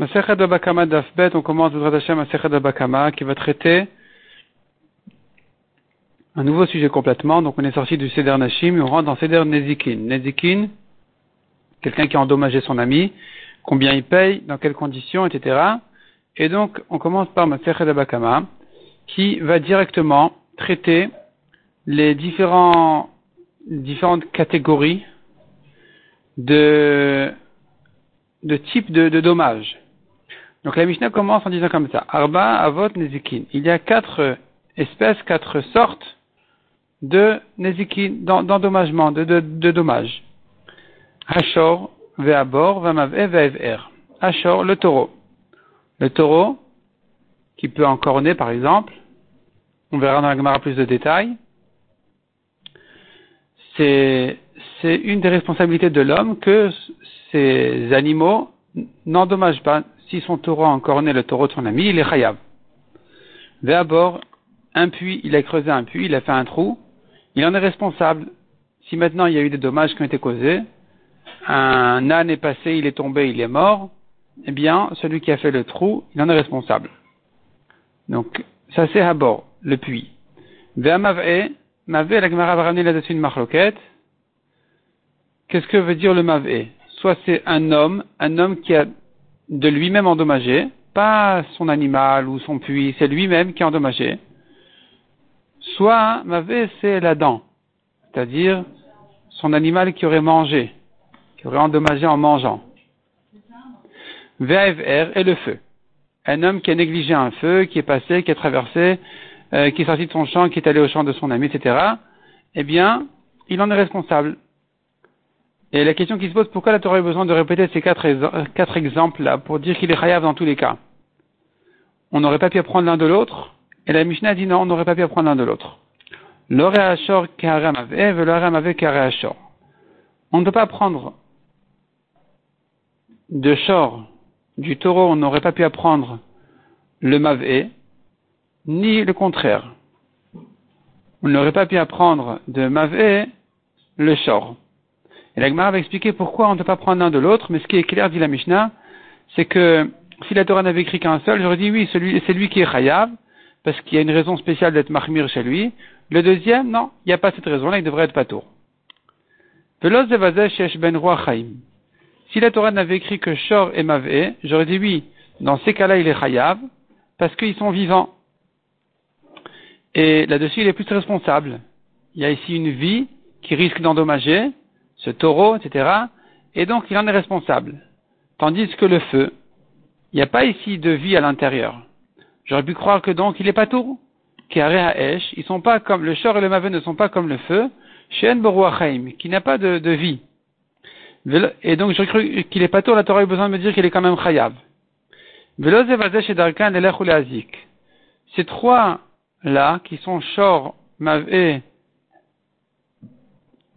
Masechet Bakama d'Afbet, on commence Bezrat Hashem Masechet Bakama qui va traiter un nouveau sujet complètement. Donc on est sorti du Seder Nashim et on rentre dans Seder Nezikin. Nezikin, quelqu'un qui a endommagé son ami, combien il paye, dans quelles conditions, etc. Et donc on commence par Masechet Bakama qui va directement traiter les différents, différentes catégories de, de types de dommages. Donc la Mishnah commence en disant comme ça. Arba, Avot, Nezikin. Il y a quatre espèces, quatre sortes de Nezikin, d'endommagement, de, de, de dommages. Hashor, Ve'abor, Vamav'e, Ve'ev'er. Hashor, le taureau. Le taureau, qui peut en corner par exemple, on verra dans la Gemara plus de détails, c'est une des responsabilités de l'homme que ces animaux n'endommagent pas si son taureau a encore le taureau de son ami, il est chayav. D'abord, un puits, il a creusé un puits, il a fait un trou, il en est responsable. Si maintenant il y a eu des dommages qui ont été causés, un âne est passé, il est tombé, il est mort, eh bien, celui qui a fait le trou, il en est responsable. Donc, ça c'est à bord, le puits. Ve'amav'e, mav'e, la Gemara va ramener là-dessus une marloquette. Qu'est-ce que veut dire le mav'e Soit c'est un homme, un homme qui a de lui-même endommagé, pas son animal ou son puits, c'est lui-même qui est endommagé. Soit, mavé, c'est la dent, c'est-à-dire son animal qui aurait mangé, qui aurait endommagé en mangeant. VAFR est le feu. Un homme qui a négligé un feu, qui est passé, qui a traversé, euh, qui est sorti de son champ, qui est allé au champ de son ami, etc. Eh bien, il en est responsable. Et la question qui se pose, pourquoi la Torah a besoin de répéter ces quatre, quatre exemples-là pour dire qu'il est chayav dans tous les cas? On n'aurait pas pu apprendre l'un de l'autre Et la Mishnah dit non, on n'aurait pas pu apprendre l'un de l'autre. On ne peut pas apprendre de shor, du taureau, on n'aurait pas pu apprendre le mavé, ni le contraire. On n'aurait pas pu apprendre de mavé le shor. Et la va expliquer pourquoi on ne peut pas prendre l'un de l'autre, mais ce qui est clair, dit la Mishnah, c'est que si la Torah n'avait écrit qu'un seul, j'aurais dit oui, c'est lui qui est chayav, parce qu'il y a une raison spéciale d'être mahmir chez lui. Le deuxième, non, il n'y a pas cette raison-là, il devrait être patour. Ben si la Torah n'avait écrit que Shor et Mavé, j'aurais dit oui, dans ces cas-là, il est chayav, parce qu'ils sont vivants. Et là-dessus, il est plus responsable. Il y a ici une vie qui risque d'endommager, ce taureau, etc. Et donc il en est responsable. Tandis que le feu, il n'y a pas ici de vie à l'intérieur. J'aurais pu croire que donc il est pas tout. Ils sont pas comme le chor et le mavé ne sont pas comme le feu. Shen qui n'a pas de, vie. Et donc j'aurais cru qu'il est pas tout. La Torah a besoin de me dire qu'il est quand même chayav. Ces trois là qui sont chor, mavé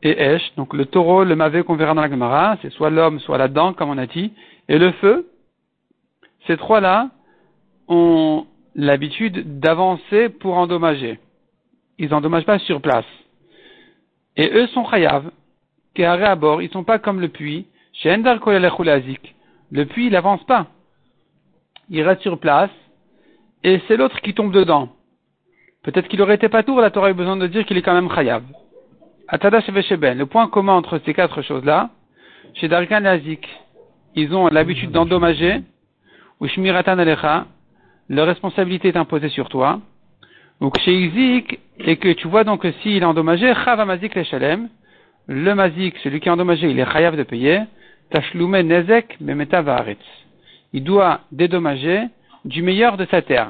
et Esh, donc le taureau, le mavé qu'on verra dans la Gemara, c'est soit l'homme, soit la dent, comme on a dit, et le feu, ces trois-là ont l'habitude d'avancer pour endommager. Ils n'endommagent pas sur place. Et eux sont chayav, carré à bord, ils sont pas comme le puits, chez Endar Le puits, il n'avance pas. Il reste sur place, et c'est l'autre qui tombe dedans. Peut-être qu'il aurait été pas tour, la Torah a besoin de dire qu'il est quand même chayav. Le point commun entre ces quatre choses-là, chez Darkan Azik, ils ont l'habitude d'endommager, ou Shmiratan Alecha, leur responsabilité est imposée sur toi. ou chez Izik, et que tu vois donc que s'il est endommagé, Chava Mazik le Mazik, celui qui est endommagé, il est chayav de payer, Tashlume Nezek Memeta Il doit dédommager du meilleur de sa terre.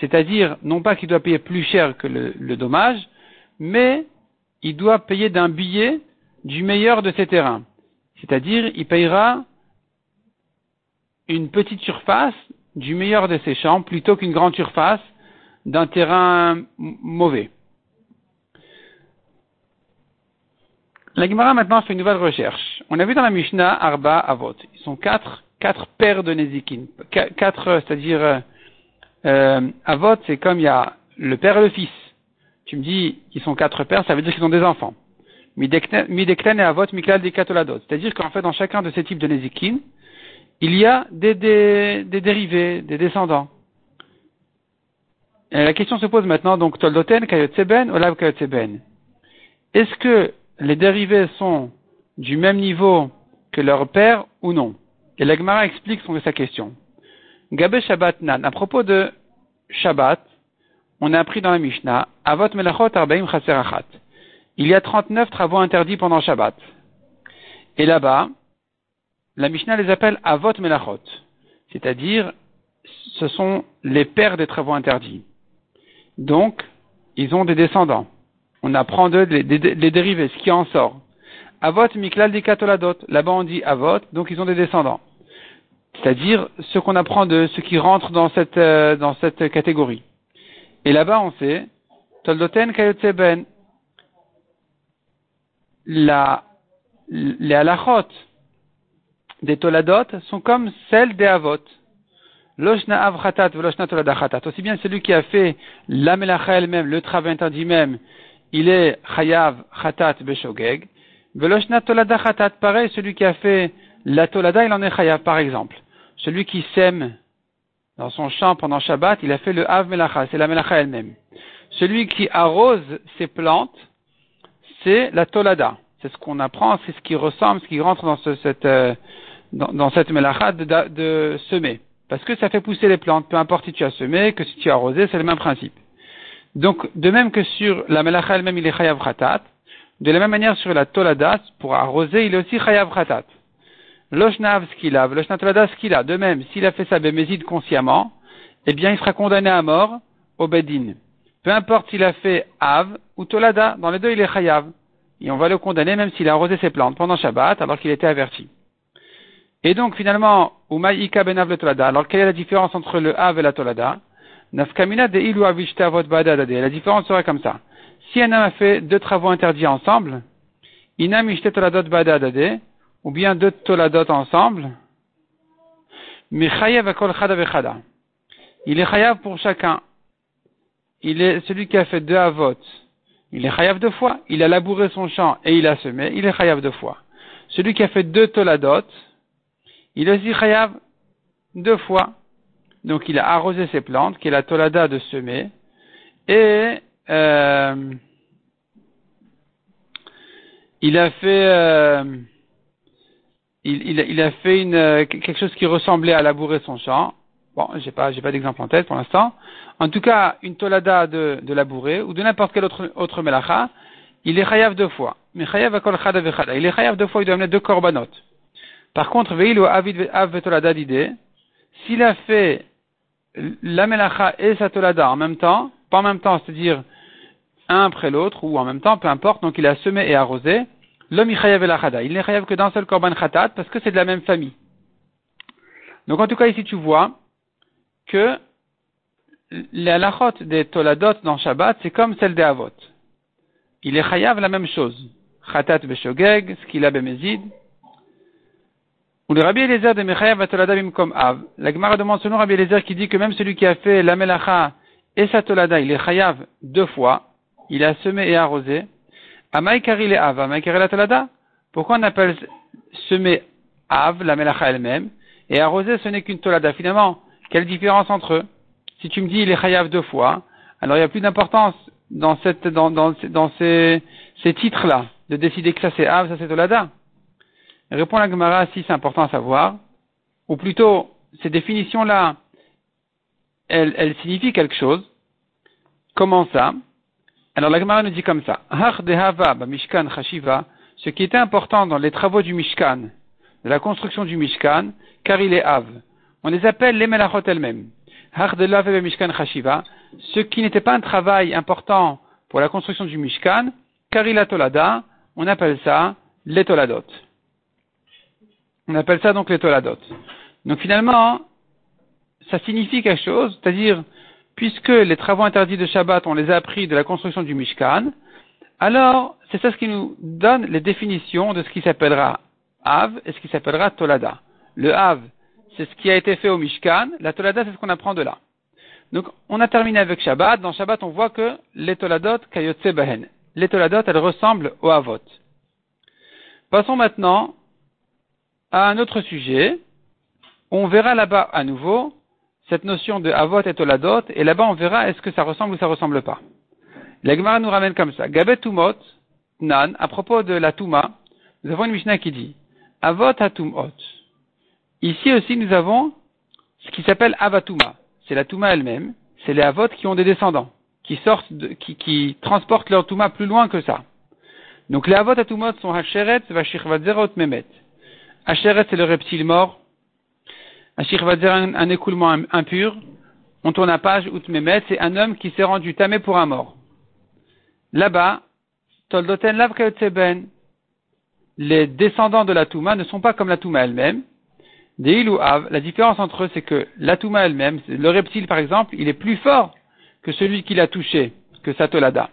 C'est-à-dire, non pas qu'il doit payer plus cher que le dommage, mais il doit payer d'un billet du meilleur de ses terrains. C'est-à-dire, il payera une petite surface du meilleur de ses champs plutôt qu'une grande surface d'un terrain mauvais. La Gemara maintenant fait une nouvelle recherche. On a vu dans la Mishnah Arba Avot. Ils sont quatre, quatre paires de Nezikin. Quatre, c'est-à-dire, euh, euh, Avot, c'est comme il y a le père et le fils tu me dis qu'ils sont quatre pères, ça veut dire qu'ils ont des enfants. Midekten et Avot Miklal. C'est-à-dire qu'en fait, dans chacun de ces types de Nezikin, il y a des, des, des dérivés, des descendants. Et la question se pose maintenant, donc, Toldoten, Kayotseben, Olav Kayotseben. Est-ce que les dérivés sont du même niveau que leur père ou non? Et l'Agmara explique son, sa question. Gabé Shabbat Nan, à propos de Shabbat, on a appris dans la Mishnah, Avot Melachot Arbaim Chaserachat. Il y a 39 travaux interdits pendant Shabbat. Et là-bas, la Mishnah les appelle Avot Melachot. C'est-à-dire, ce sont les pères des travaux interdits. Donc, ils ont des descendants. On apprend d'eux les, dérivés, ce qui en sort. Avot Miklal Dikatoladot. Là-bas, on dit Avot, donc ils ont des descendants. C'est-à-dire, ce qu'on apprend de ceux qui rentrent dans cette, euh, dans cette catégorie. Et là-bas, on sait, Toldoten Ben, la, les halachot des toladot sont comme celles des avot. Loshna av khatat veloshna tolada khatat. Aussi bien celui qui a fait la melacha elle-même, le travail interdit même, il est chayav khatat beshogeg. Veloshna tolada khatat, pareil, celui qui a fait la tolada, il en est chayav, par exemple. Celui qui sème dans son champ pendant Shabbat, il a fait le Av Melacha, c'est la Melacha elle-même. Celui qui arrose ses plantes, c'est la Tolada. C'est ce qu'on apprend, c'est ce qui ressemble, ce qui rentre dans, cette, euh, dans, cette Melacha de, de, semer. Parce que ça fait pousser les plantes, peu importe si tu as semé, que si tu as arrosé, c'est le même principe. Donc, de même que sur la Melacha elle-même, il est Chayav Khatat, de la même manière sur la Tolada, pour arroser, il est aussi Chayav Khatat. Loshnav skilav, Loshnatolada skila. De même, s'il a fait sa bémézide consciemment, eh bien, il sera condamné à mort au Bedin. Peu importe s'il a fait Av ou Tolada, dans les deux, il est Chayav. Et on va le condamner même s'il a arrosé ses plantes pendant Shabbat, alors qu'il était averti. Et donc, finalement, Umayika benav le Tolada. Alors, quelle est la différence entre le Av et la Tolada? Nafkamina de ilu. La différence serait comme ça. Si un homme a fait deux travaux interdits ensemble, inam ishte toladot ou bien deux toladot ensemble, mais chayav akol chada Il est chayav pour chacun. Il est celui qui a fait deux avot. Il est chayav deux fois. Il a labouré son champ et il a semé. Il est chayav deux fois. Celui qui a fait deux toladot, il est aussi chayav deux fois. Donc il a arrosé ses plantes, qui est la tolada de semer, et euh, il a fait euh, il, il, a fait une, euh, quelque chose qui ressemblait à labourer son champ. Bon, j'ai pas, j'ai pas d'exemple en tête pour l'instant. En tout cas, une tolada de, de labourer ou de n'importe quel autre, autre melacha, il est chayav deux fois. Mais chayav akol chada vechada. Il est chayav deux fois, il doit amener deux korbanot. Par contre, veil ou avid av tolada d'idée, s'il a fait la melacha et sa tolada en même temps, pas en même temps, c'est-à-dire un après l'autre ou en même temps, peu importe, donc il a semé et arrosé, L'homme il n'est chayav que d'un seul korban khatat parce que c'est de la même famille. Donc en tout cas ici tu vois que la lachot des toladot dans Shabbat c'est comme celle des avot. Il est chayav la même chose. Khatat beshogeg, skila bemezid. Ou le Rabbi Eliezer de Mechayav Tolada comme Av. La Gemara demande selon Rabbi Eliezer qui dit que même celui qui a fait la melacha et sa tolada, il est chayav deux fois. Il a semé et arrosé. Pourquoi on appelle semer Av, la Melacha elle-même, et arroser ce n'est qu'une Tolada? Finalement, quelle différence entre eux? Si tu me dis il est Chayav deux fois, alors il n'y a plus d'importance dans, ces, titres-là, de décider que ça c'est Av, ça c'est Tolada. Répond la Gemara si c'est important à savoir, ou plutôt, ces définitions-là, elles signifient quelque chose. Comment ça? Alors la Gemara nous dit comme ça. Mishkan Chashiva, ce qui était important dans les travaux du Mishkan, de la construction du Mishkan, car il est Av. On les appelle les Melachot elles-mêmes. Chashiva, ce qui n'était pas un travail important pour la construction du Mishkan, car il a Tolada, on appelle ça les Toladot. On appelle ça donc les Toladot. Donc finalement, ça signifie quelque chose, c'est-à-dire puisque les travaux interdits de Shabbat, on les a appris de la construction du Mishkan, alors c'est ça ce qui nous donne les définitions de ce qui s'appellera Av et ce qui s'appellera Tolada. Le Av, c'est ce qui a été fait au Mishkan, la Tolada, c'est ce qu'on apprend de là. Donc, on a terminé avec Shabbat. Dans Shabbat, on voit que les Toladot, Kayotse Bahen. Les Toladot, elles ressemblent au Avot. Passons maintenant à un autre sujet, on verra là-bas à nouveau cette notion de avot et toladot, et là-bas on verra est-ce que ça ressemble ou ça ressemble pas. L'Agmara nous ramène comme ça. Gabet tumot, nan, à propos de la tuma, nous avons une Mishnah qui dit, avot hatumot. Ici aussi nous avons ce qui s'appelle avatuma. C'est la tuma elle-même, c'est les avot qui ont des descendants, qui sortent, qui, qui transportent leur tuma plus loin que ça. Donc les avot hatumot sont hacheret, vashirvadzerot memet. Hacheret c'est le reptile mort, Ashir va dire un, écoulement impur. On tourne à page, Outmemet, c'est un homme qui s'est rendu tamé pour un mort. Là-bas, Toldoten les descendants de la Touma ne sont pas comme la Touma elle-même. Deil ou Av, la différence entre eux, c'est que la Touma elle-même, le reptile par exemple, il est plus fort que celui qui l'a touché, que Satolada.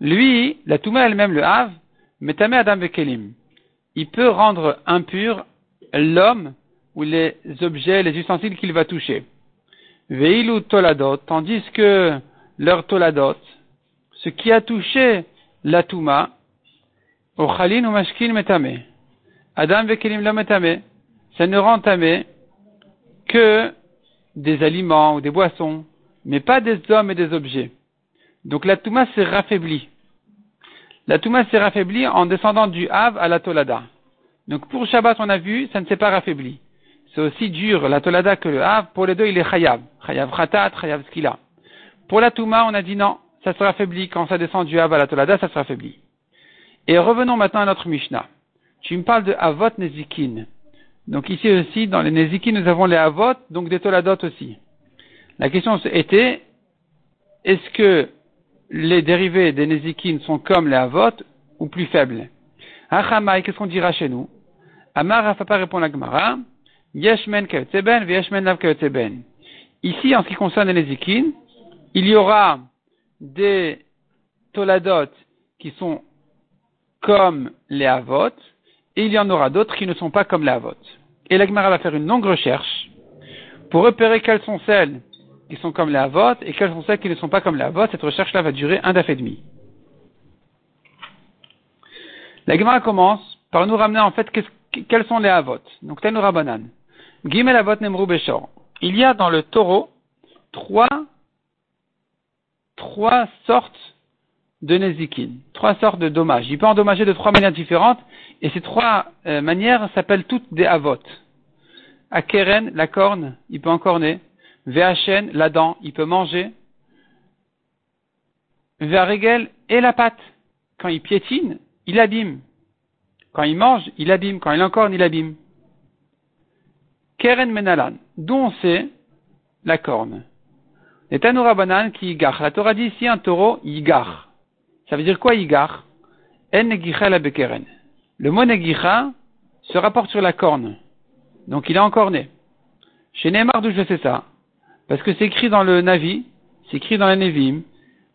Lui, la Touma elle-même, le Av, Metame Adam Vekelim. Il peut rendre impur l'homme ou les objets, les ustensiles qu'il va toucher. Veilu toladot, tandis que leur toladot, ce qui a touché la touma, ochalin ou mashkin metame. Adam vekelim la metame. Ça ne rend tamé que des aliments ou des boissons, mais pas des hommes et des objets. Donc la touma s'est raffaiblie. La touma s'est raffaiblie en descendant du Hav à la Tolada. Donc pour Shabbat, on a vu, ça ne s'est pas raffaibli c'est aussi dur la tolada que le hav. Pour les deux, il est chayav. Chayav khatat, chayav skila. Pour la touma, on a dit non, ça sera affaibli. Quand ça descend du hav à la tolada, ça sera affaibli. Et revenons maintenant à notre Mishnah. Tu me parles de avot nezikin. Donc ici aussi, dans les nezikin, nous avons les avot, donc des toladot aussi. La question était, est-ce que les dérivés des nezikin sont comme les avot ou plus faibles? Achamai, qu'est-ce qu'on dira chez nous? Amar Rafapa répond la Gemara. Yeshmen Lav Ici, en ce qui concerne les Zikin, il y aura des toladot qui sont comme les avot, et il y en aura d'autres qui ne sont pas comme les avot. Et l'Agmara va faire une longue recherche pour repérer quelles sont celles qui sont comme les avot et quelles sont celles qui ne sont pas comme les avot. Cette recherche-là va durer un daf et demi. L'Agmara commence par nous ramener en fait quels sont les avot. Donc, Tenu Rabanan. Gimel Avot Nemru Beshor. Il y a dans le taureau trois, trois sortes de Nezikin, trois sortes de dommages. Il peut endommager de trois manières différentes, et ces trois euh, manières s'appellent toutes des Avot. Akeren, la corne, il peut encorner. Veachen, la dent, il peut manger. Vearegel et la patte. Quand il piétine, il abîme. Quand il mange, il abîme. Quand il encorne, il abîme. Keren Menalan, dont c'est la corne. Les Tanoura qui yigar. La Torah dit ici un taureau yigar. Ça veut dire quoi yigar En la bekeren. Le mot negicha se rapporte sur la corne. Donc il est encorné. Chez Neymar, d'où je sais ça? Parce que c'est écrit dans le Navi, c'est écrit dans le Nevim.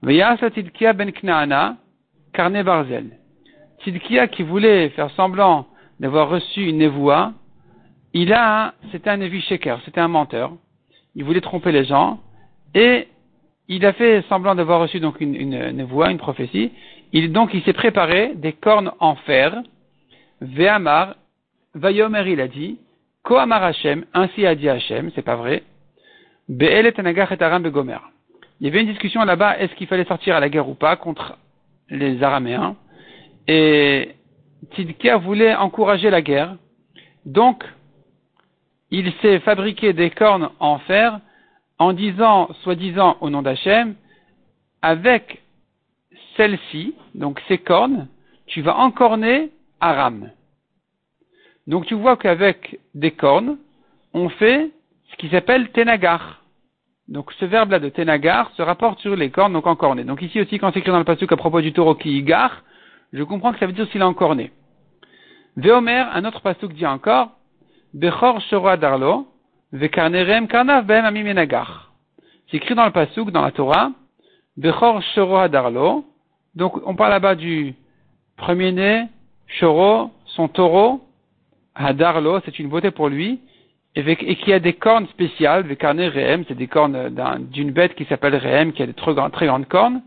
Tidkia ben Knaana, carne barzel. Tidkia qui voulait faire semblant d'avoir reçu une névoie, il a, c'était un Sheker, c'était un menteur. Il voulait tromper les gens et il a fait semblant d'avoir reçu donc une, une, voix, une prophétie. Il, donc il s'est préparé des cornes en fer. Ve'amar, Vayomer il a dit, Koamar Hashem, ainsi a dit Hashem, c'est pas vrai. Be'el et et begomer. Il y avait une discussion là-bas, est-ce qu'il fallait sortir à la guerre ou pas contre les Araméens. Et Tidkia voulait encourager la guerre. Donc, il s'est fabriqué des cornes en fer en disant, soi-disant au nom d'Hachem, avec celles-ci, donc ces cornes, tu vas encorner Aram. Donc tu vois qu'avec des cornes, on fait ce qui s'appelle tenagar. Donc ce verbe-là de tenagar se rapporte sur les cornes, donc encorné. Donc ici aussi, quand c'est écrit dans le passage à propos du taureau qui gare, je comprends que ça veut dire s'il a encorné. Veomer, un autre pasuk dit encore, Bechor Shora Darlo, Vekarnerem Karnav Behem Amimenagar. C'est écrit dans le Pasuk, dans la Torah, Bechor Shora Darlo. Donc, on parle là-bas du premier-né, Shoro, son taureau, Hadarlo, c'est une beauté pour lui, et, qui a des cornes spéciales, Vekarne Rehem, c'est des cornes d'une bête qui s'appelle Rehem, qui a des très, grandes cornes.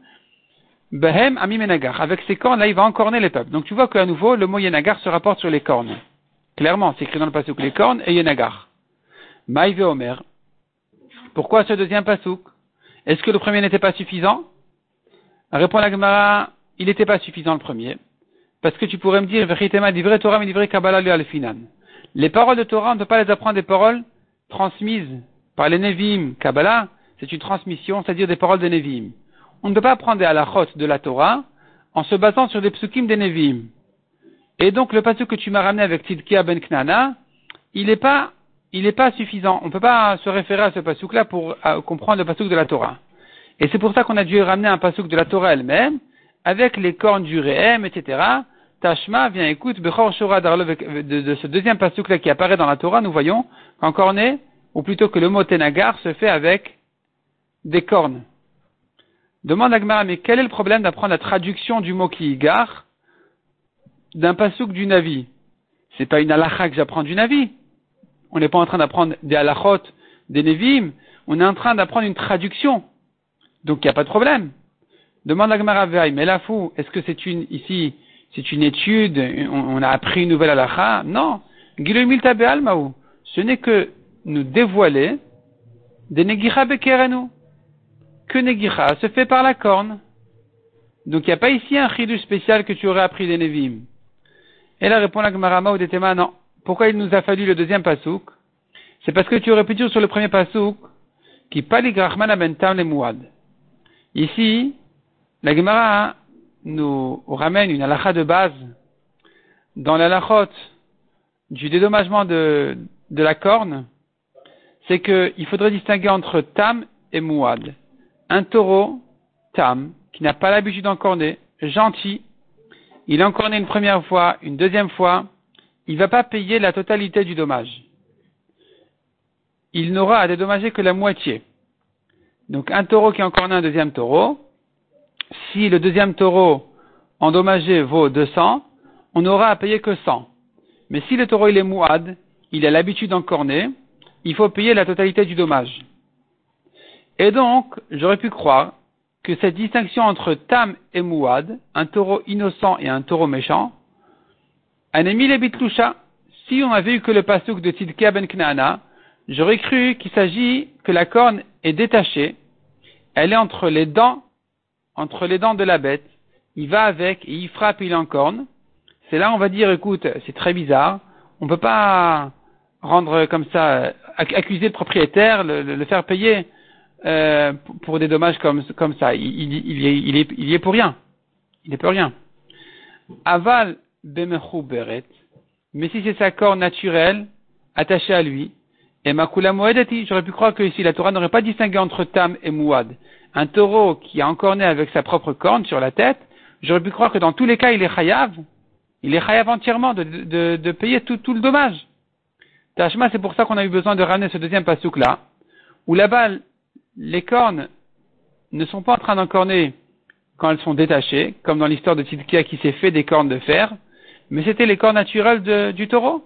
Behem Amimenagar. Avec ces cornes, là, il va encorner les peuples. Donc, tu vois qu'à nouveau, le mot Yenagar se rapporte sur les cornes. Clairement, c'est écrit dans le passage les cornes et Yenagar. Maïve Omer. Pourquoi ce deuxième pasouk Est-ce que le premier n'était pas suffisant? Répond la Gemara, il n'était pas suffisant le premier. Parce que tu pourrais me dire, Torah, mais Kabbalah Les paroles de Torah, on ne peut pas les apprendre des paroles transmises par les Nevim. Kabbalah, c'est une transmission, c'est-à-dire des paroles des Nevim. On ne peut pas apprendre des halachot de la Torah en se basant sur des psukim des Nevim. Et donc, le pasuk que tu m'as ramené avec Tidkia ben Knana, il n'est pas, il n'est pas suffisant. On ne peut pas se référer à ce pasuk-là pour comprendre le pasuk de la Torah. Et c'est pour ça qu'on a dû ramener un pasuk de la Torah elle-même, avec les cornes du Réhem, etc., Tashma, viens, écoute, Shora de, ce deuxième pasuk-là qui apparaît dans la Torah, nous voyons qu'en cornet, ou plutôt que le mot tenagar se fait avec des cornes. Demande à mais quel est le problème d'apprendre la traduction du mot qui d'un pasuk du Navi C'est pas une halakha que j'apprends du Navi. On n'est pas en train d'apprendre des halachot, des Nevim. On est en train d'apprendre une traduction. Donc il n'y a pas de problème. Demande à Gmara mais la fou, est-ce que c'est une, ici, c'est une étude, on, a appris une nouvelle halakha Non. Ce n'est que nous dévoiler des negicha bekerenu. Que negicha se fait par la corne. Donc il n'y a pas ici un chidou spécial que tu aurais appris des nevim. Et là répond la Gmarama ou non. Pourquoi il nous a fallu le deuxième pasouk C'est parce que tu aurais pu dire sur le premier pasouk, qui paligrachman abentam le muad. Ici, la Gemara nous ramène une halakha de base dans la lachot du dédommagement de, de la corne, c'est qu'il faudrait distinguer entre tam et mouad. Un taureau, tam, qui n'a pas l'habitude d'encorner, gentil, il encorné une première fois, une deuxième fois, il ne va pas payer la totalité du dommage. Il n'aura à dédommager que la moitié. Donc un taureau qui encorné un deuxième taureau, si le deuxième taureau endommagé vaut 200, on n'aura à payer que 100. Mais si le taureau il est mouad, il a l'habitude d'encorner, il faut payer la totalité du dommage. Et donc, j'aurais pu croire que cette distinction entre tam et mouad, un taureau innocent et un taureau méchant, Anemi bitloucha, si on avait eu que le pasuk de Tidkia ben Knaana, j'aurais cru qu'il s'agit que la corne est détachée, elle est entre les dents entre les dents de la bête, il va avec et il frappe et il encorne. C'est là on va dire, écoute, c'est très bizarre, on ne peut pas rendre comme ça, accuser le propriétaire, le, faire payer euh, pour des dommages comme, comme ça. Il, il, est, il, est, il est pour rien. Il est pour rien. Aval beret, mais si c'est sa corne naturelle, attachée à lui, et makula moedati, j'aurais pu croire que ici la Torah n'aurait pas distingué entre tam et mouad un taureau qui a encorné avec sa propre corne sur la tête, j'aurais pu croire que dans tous les cas, il est chayav. Il est chayav entièrement de, de, de payer tout, tout, le dommage. Tashma, c'est pour ça qu'on a eu besoin de ramener ce deuxième pasouk là, où là-bas, les cornes ne sont pas en train d'encorner quand elles sont détachées, comme dans l'histoire de Tidkia qui s'est fait des cornes de fer, mais c'était les cornes naturelles du taureau.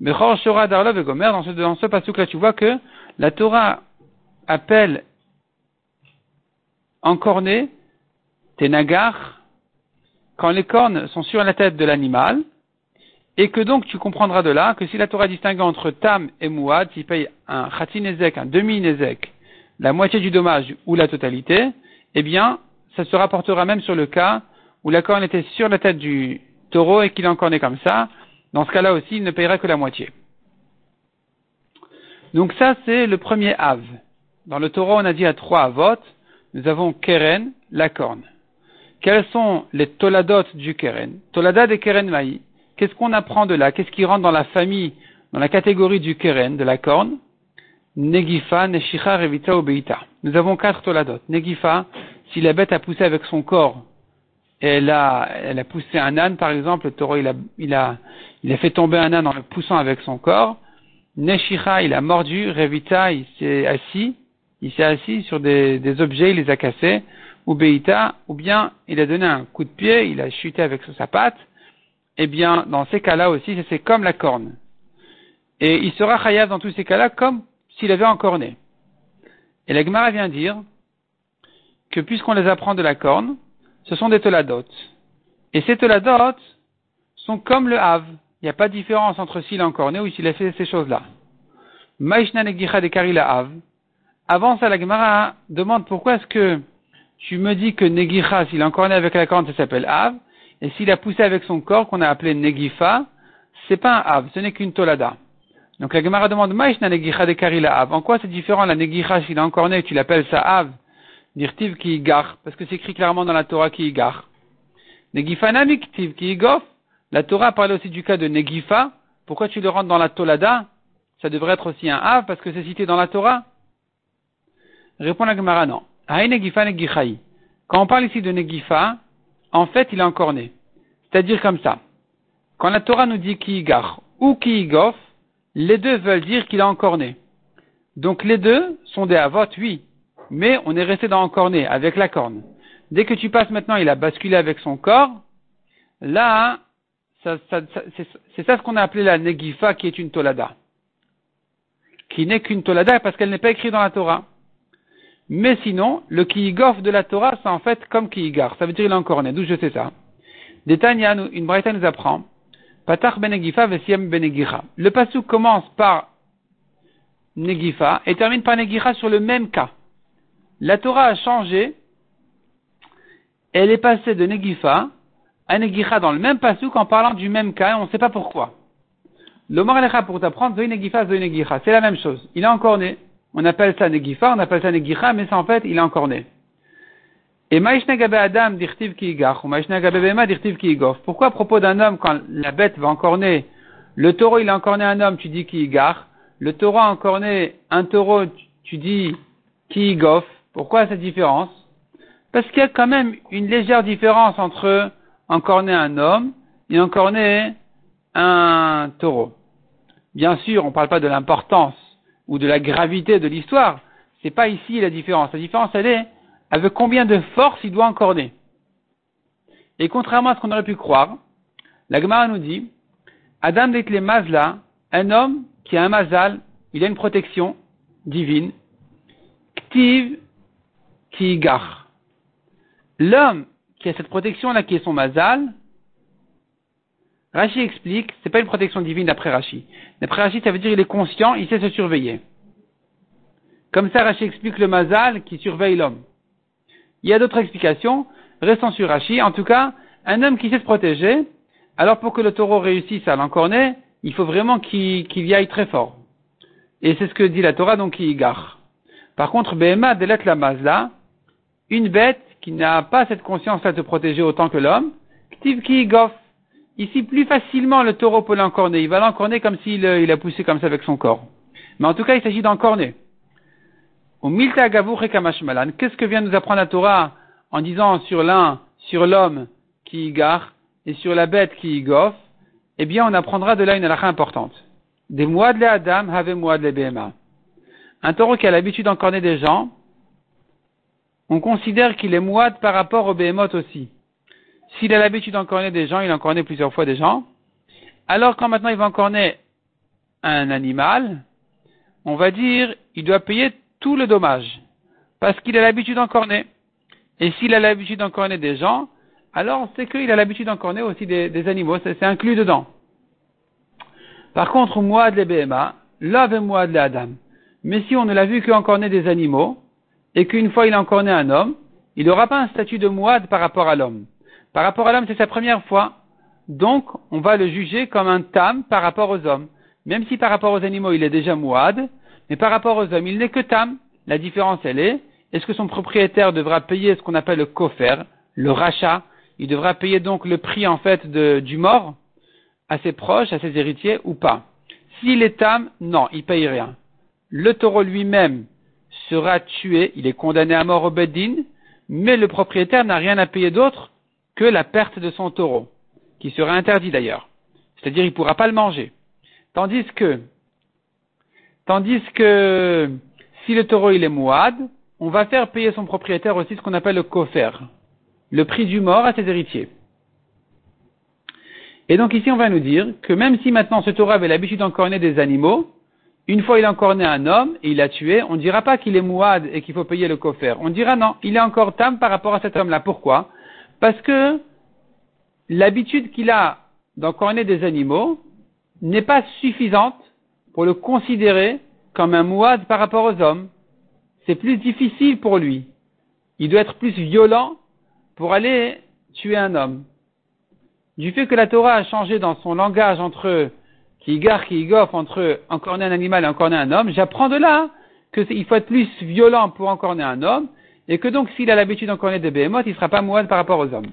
Mais dans ce, dans ce là, tu vois que la Torah appelle encorné, tes nagars, quand les cornes sont sur la tête de l'animal, et que donc tu comprendras de là que si la Torah distingue entre tam et mouad, s'il paye un khatinezek, un demi-nezek, la moitié du dommage ou la totalité, eh bien, ça se rapportera même sur le cas où la corne était sur la tête du taureau et qu'il encorné comme ça. Dans ce cas-là aussi, il ne payera que la moitié. Donc ça, c'est le premier av. Dans le taureau, on a dit à trois avot nous avons Keren, la corne. Quels sont les toladot du Keren? Tolada de Keren Maï. Qu'est-ce qu'on apprend de là? Qu'est-ce qui rentre dans la famille, dans la catégorie du Keren, de la corne? Negifa, Neshicha, Revita, Obeita. Nous avons quatre toladot. Negifa, si la bête a poussé avec son corps, elle a, elle a poussé un âne, par exemple, le taureau, il a, il a, il a fait tomber un âne en le poussant avec son corps. Neshicha, il a mordu. Revita, il s'est assis il s'est assis sur des, objets, il les a cassés, ou Beïta, ou bien il a donné un coup de pied, il a chuté avec sa patte, eh bien, dans ces cas-là aussi, c'est comme la corne. Et il sera chayav dans tous ces cas-là comme s'il avait encorné. Et la Gemara vient dire que puisqu'on les apprend de la corne, ce sont des toladot. Et ces toladot sont comme le have. Il n'y a pas de différence entre s'il a encorné ou s'il a fait ces choses-là. Maishna Negicha de Karila Av. Avant ça, la Gemara demande pourquoi est-ce que tu me dis que Negicha, s'il est encore né avec la corne, ça s'appelle Av, et s'il a poussé avec son corps, qu'on a appelé Negifa, c'est pas un Av, ce n'est qu'une Tolada. Donc la Gemara demande Maishna Negicha de Karila Av. En quoi c'est différent la Negicha, s'il est encore né, tu l'appelles ça Av, dirtiv ki gar, parce que c'est écrit clairement dans la Torah ki gar. Negifa namiktiv ki gof. La Torah parle aussi du cas de Negifa. Pourquoi tu le rentres dans la Tolada? Ça devrait être aussi un Av parce que c'est cité dans la Torah. Répond la Gemara non. Negifa Negichai. Quand on parle ici de Negifa, en fait, il est encore né. C'est-à-dire comme ça. Quand la Torah nous dit ki gar ou ki gof, les deux veulent dire qu'il est encore né. Donc les deux sont des avot, oui, mais on est resté dans encore né, avec la corne. Dès que tu passes maintenant, il a basculé avec son corps, là, c'est ça ce qu'on a appelé la negifa, qui est une tolada. Qui n'est qu'une tolada parce qu'elle n'est pas écrite dans la Torah. Mais sinon, le kiigof de la Torah, c'est en fait comme kiigar. Ça veut dire il est encore né. D'où je sais ça. Détania, une braïta nous apprend. Vesiem benegicha. Le pasuk commence par negifa et termine par negicha sur le même cas. La Torah a changé. Elle est passée de negifa à negicha dans le même pasuk en parlant du même cas et on ne sait pas pourquoi. Le Moralecha pour t'apprendre, zoï negifa, zoï negicha. C'est la même chose. Il est encore né. On appelle ça negifa, on appelle ça negicha, mais c'est en fait, il est encore né. Et Adam ki ou Pourquoi à propos d'un homme, quand la bête va encore né, le taureau il a encore né un homme, tu dis ki le taureau a encore né un taureau, tu dis ki Pourquoi cette différence? Parce qu'il y a quand même une légère différence entre encore né un homme et encore né un taureau. Bien sûr, on ne parle pas de l'importance ou de la gravité de l'histoire. C'est pas ici la différence. La différence, elle est avec combien de force il doit encorner. Et contrairement à ce qu'on aurait pu croire, la Gemara nous dit, Adam les mazla, un homme qui a un mazal, il a une protection divine, ktiv gar. L'homme qui a cette protection-là, qui est son mazal, Rashi explique, c'est pas une protection divine d'après Rashi. D'après Rashi, ça veut dire qu'il est conscient, il sait se surveiller. Comme ça, Rashi explique le mazal qui surveille l'homme. Il y a d'autres explications, restons sur Rashi. En tout cas, un homme qui sait se protéger, alors pour que le taureau réussisse à l'encorner, il faut vraiment qu'il y aille très fort. Et c'est ce que dit la Torah, donc il gare. Par contre, Behema délet la mazla, une bête qui n'a pas cette conscience-là de se protéger autant que l'homme, qui goff. Ici, plus facilement, le taureau peut l'encorner. Il va l'encorner comme s'il il a poussé comme ça avec son corps. Mais en tout cas, il s'agit d'encorner. Qu'est-ce que vient nous apprendre la Torah en disant sur l'un, sur l'homme qui y gare et sur la bête qui y goffe? Eh bien, on apprendra de là une halakha importante. Des Adam, le Un taureau qui a l'habitude d'encorner des gens, on considère qu'il est moide par rapport au behemoth aussi. S'il a l'habitude d'encorner des gens, il encorné plusieurs fois des gens. Alors quand maintenant il va encorner un animal, on va dire, il doit payer tout le dommage. Parce qu'il a l'habitude d'encorner. Et s'il a l'habitude d'encorner des gens, alors c'est qu'il a l'habitude d'encorner aussi des, animaux, c'est inclus dedans. Par contre, moi de l'EBMA, lave moi de Adam. Mais si on ne l'a vu qu'encorner des animaux, et qu'une fois il a encorné un homme, il n'aura pas un statut de moide par rapport à l'homme. Par rapport à l'homme, c'est sa première fois. Donc, on va le juger comme un tam par rapport aux hommes. Même si par rapport aux animaux, il est déjà mouad, mais par rapport aux hommes, il n'est que tam. La différence, elle est, est-ce que son propriétaire devra payer ce qu'on appelle le kofer, le rachat? Il devra payer donc le prix, en fait, du mort à ses proches, à ses héritiers, ou pas? S'il est tam, non, il paye rien. Le taureau lui-même sera tué, il est condamné à mort au Beddin, mais le propriétaire n'a rien à payer d'autre que la perte de son taureau, qui sera interdit d'ailleurs. C'est-à-dire, il ne pourra pas le manger. Tandis que Tandis que si le taureau il est mouad, on va faire payer son propriétaire aussi ce qu'on appelle le kofer, le prix du mort à ses héritiers. Et donc ici on va nous dire que même si maintenant ce taureau avait l'habitude d'encorner des animaux, une fois il a encorné un homme et il l'a tué, on ne dira pas qu'il est mouad et qu'il faut payer le kofer. On dira non, il est encore tam par rapport à cet homme-là. Pourquoi? Parce que l'habitude qu'il a d'encorner des animaux n'est pas suffisante pour le considérer comme un mouad par rapport aux hommes. C'est plus difficile pour lui. Il doit être plus violent pour aller tuer un homme. Du fait que la Torah a changé dans son langage entre qui gare, qui goffe, entre encorner un animal et encorner un homme, j'apprends de là qu'il faut être plus violent pour encorner un homme, et que donc s'il a l'habitude d'encorner des behemoths, il ne sera pas mouad par rapport aux hommes.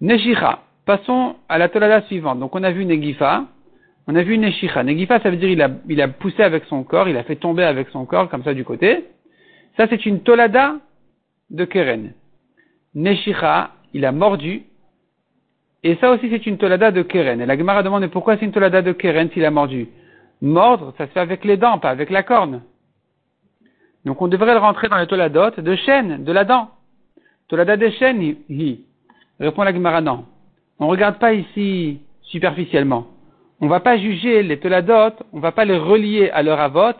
Neshicha. Passons à la tolada suivante. Donc on a vu Negifa, on a vu Neshicha. Negifa, ça veut dire il a, il a poussé avec son corps, il a fait tomber avec son corps, comme ça du côté. Ça, c'est une tolada de Keren. Neshicha, il a mordu. Et ça aussi, c'est une tolada de Keren. Et la Gemara demande pourquoi c'est une tolada de Keren s'il a mordu? Mordre, ça se fait avec les dents, pas avec la corne. Donc on devrait le rentrer dans les toladot de chêne, de la dent. Tolada de chêne, hi. Répond la Gemara, non. On ne regarde pas ici superficiellement. On ne va pas juger les toladot, on ne va pas les relier à leur avot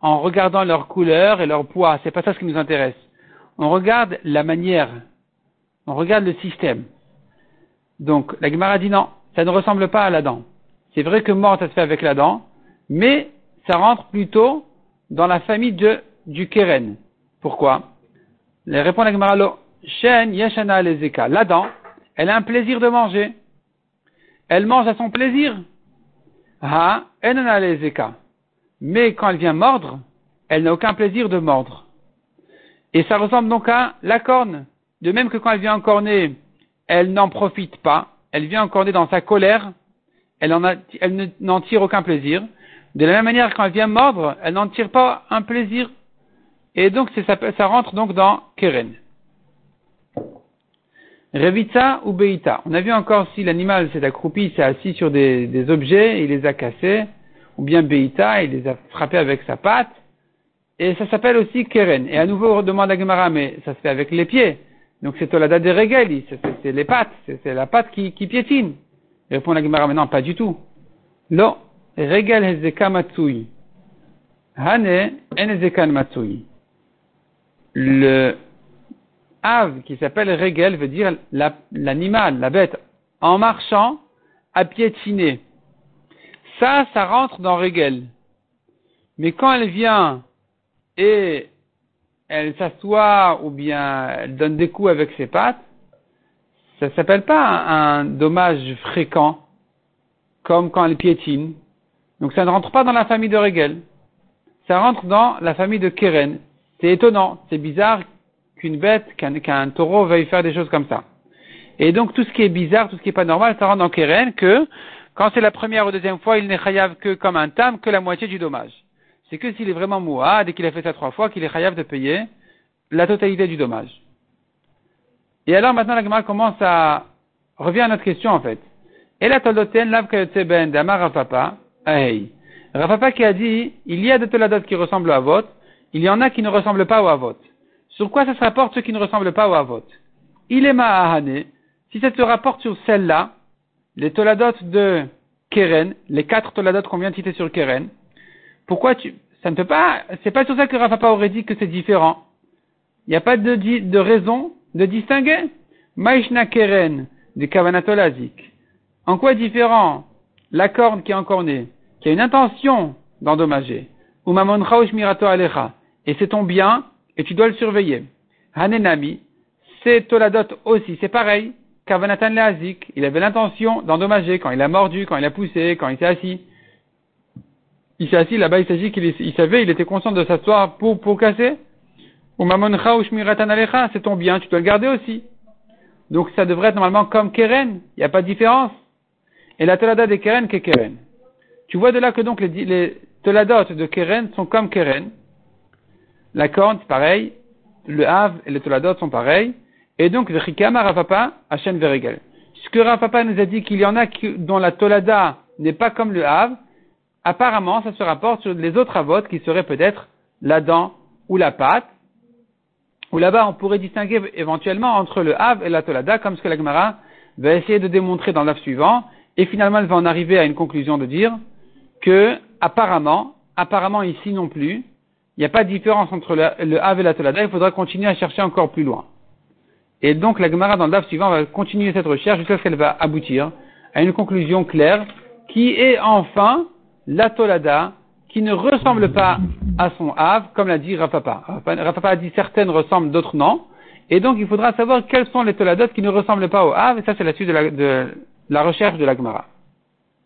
en regardant leur couleur et leur poids. C'est pas ça ce qui nous intéresse. On regarde la manière. On regarde le système. Donc, la Gemara dit non, ça ne ressemble pas à la dent. C'est vrai que mort, ça se fait avec la dent, mais ça rentre plutôt dans la famille de, du keren. Pourquoi? Répond la Gemara, Shen yeshana. La dent, elle a un plaisir de manger. Elle mange à son plaisir. Ha, lezeka. Mais quand elle vient mordre, elle n'a aucun plaisir de mordre. Et ça ressemble donc à la corne. De même que quand elle vient encorner, elle n'en profite pas. Elle vient encorner dans sa colère. Elle, n'en tire aucun plaisir. De la même manière, quand elle vient mordre, elle n'en tire pas un plaisir. Et donc, ça, ça rentre donc dans Keren. Revita ou Beita. On a vu encore si l'animal s'est accroupi, s'est assis sur des, objets, il les a cassés, ou bien Beita, il les a frappés avec sa patte. Et ça s'appelle aussi Keren. Et à nouveau, on demande à Gemara, mais ça se fait avec les pieds. Donc c'est Tolada de Regeli, c'est les pattes, c'est la patte qui, qui piétine. Il répond la Gemara, mais non, pas du tout. Lo, Regel Hezeka Matsui. Hane, En Matsui. Le Av, qui s'appelle Regel, veut dire l'animal, la, bête, en marchant, à piétiner. Ça, ça rentre dans Regel. Mais quand elle vient et elle s'assoit ou bien elle donne des coups avec ses pattes, ça ne s'appelle pas un, dommage fréquent, comme quand elle piétine. Donc ça ne rentre pas dans la famille de Regel. Ça rentre dans la famille de Keren. C'est étonnant, c'est bizarre qu'une bête, qu'un taureau veuille faire des choses comme ça. Et donc tout ce qui est bizarre, tout ce qui n'est pas normal, ça rentre dans Keren que quand c'est la première ou deuxième fois, il n'est chayav que comme un tam, que la moitié du dommage. C'est que s'il est vraiment mouad et qu'il a fait ça trois fois, qu'il est chayav de payer la totalité du dommage. Et alors maintenant la Gemara commence à revient à notre question en fait. Et la toldoten lav ben damar Rafapa, ahei. Rafapa qui a dit, il y a des toladot qui ressemblent à votre, il y en a qui ne ressemblent pas au avot. Sur quoi ça se rapporte ceux qui ne ressemblent pas au Havot Il est Ma'ahane. Si ça se rapporte sur celle-là, les Toladot de Keren, les quatre Toladot qu'on vient de citer sur Keren, pourquoi tu, ça ne peut pas, c'est pas sur ça que Rafapa aurait dit que c'est différent. Il n'y a pas de, de raison de distinguer. Maishna Keren de Kavanatolazik. En quoi différent la corne qui est encornée, qui a une intention d'endommager, ou Mamon Mirato Alecha, et c'est ton bien, et tu dois le surveiller. Hanenami, c'est Toladot aussi, c'est pareil. Kavanatan Leazik, il avait l'intention d'endommager quand il a mordu, quand il a poussé, quand il s'est assis. Il s'est assis là-bas, il s'agit qu'il il savait, il était conscient de s'asseoir pour, pour casser. Ou Mamoncha ou Alecha, c'est ton bien, tu dois le garder aussi. Donc ça devrait être normalement comme Keren, il n'y a pas de différence. Et la Tolada de Keren qu'est Keren? Tu vois de là que donc les, les de Keren sont comme Keren. La corne, c'est pareil. Le Hav et le Toladot sont pareils. Et donc, Vechikama Rafapa, Hachem Veregel. Ce que Rafapa nous a dit qu'il y en a dont la Tolada n'est pas comme le Hav, apparemment, ça se rapporte sur les autres avots qui seraient peut-être la dent ou la pâte. Ou là-bas, on pourrait distinguer éventuellement entre le Hav et la Tolada, comme ce que la Gemara va essayer de démontrer dans l'Av suivant. Et finalement, elle va en arriver à une conclusion de dire que, apparemment, apparemment ici non plus, il n'y a pas de différence entre le, le et la Tolada, il faudra continuer à chercher encore plus loin. Et donc la Gemara dans le DAF suivant va continuer cette recherche jusqu'à ce qu'elle va aboutir à une conclusion claire qui est enfin la Tolada qui ne ressemblent pas à son Av, comme l'a dit Rafapa. Rafapa a dit certaines ressemblent, d'autres non. Et donc, il faudra savoir quels sont les Toladot qui ne ressemblent pas au Av, et ça, c'est la suite de la, de la recherche de la Gemara.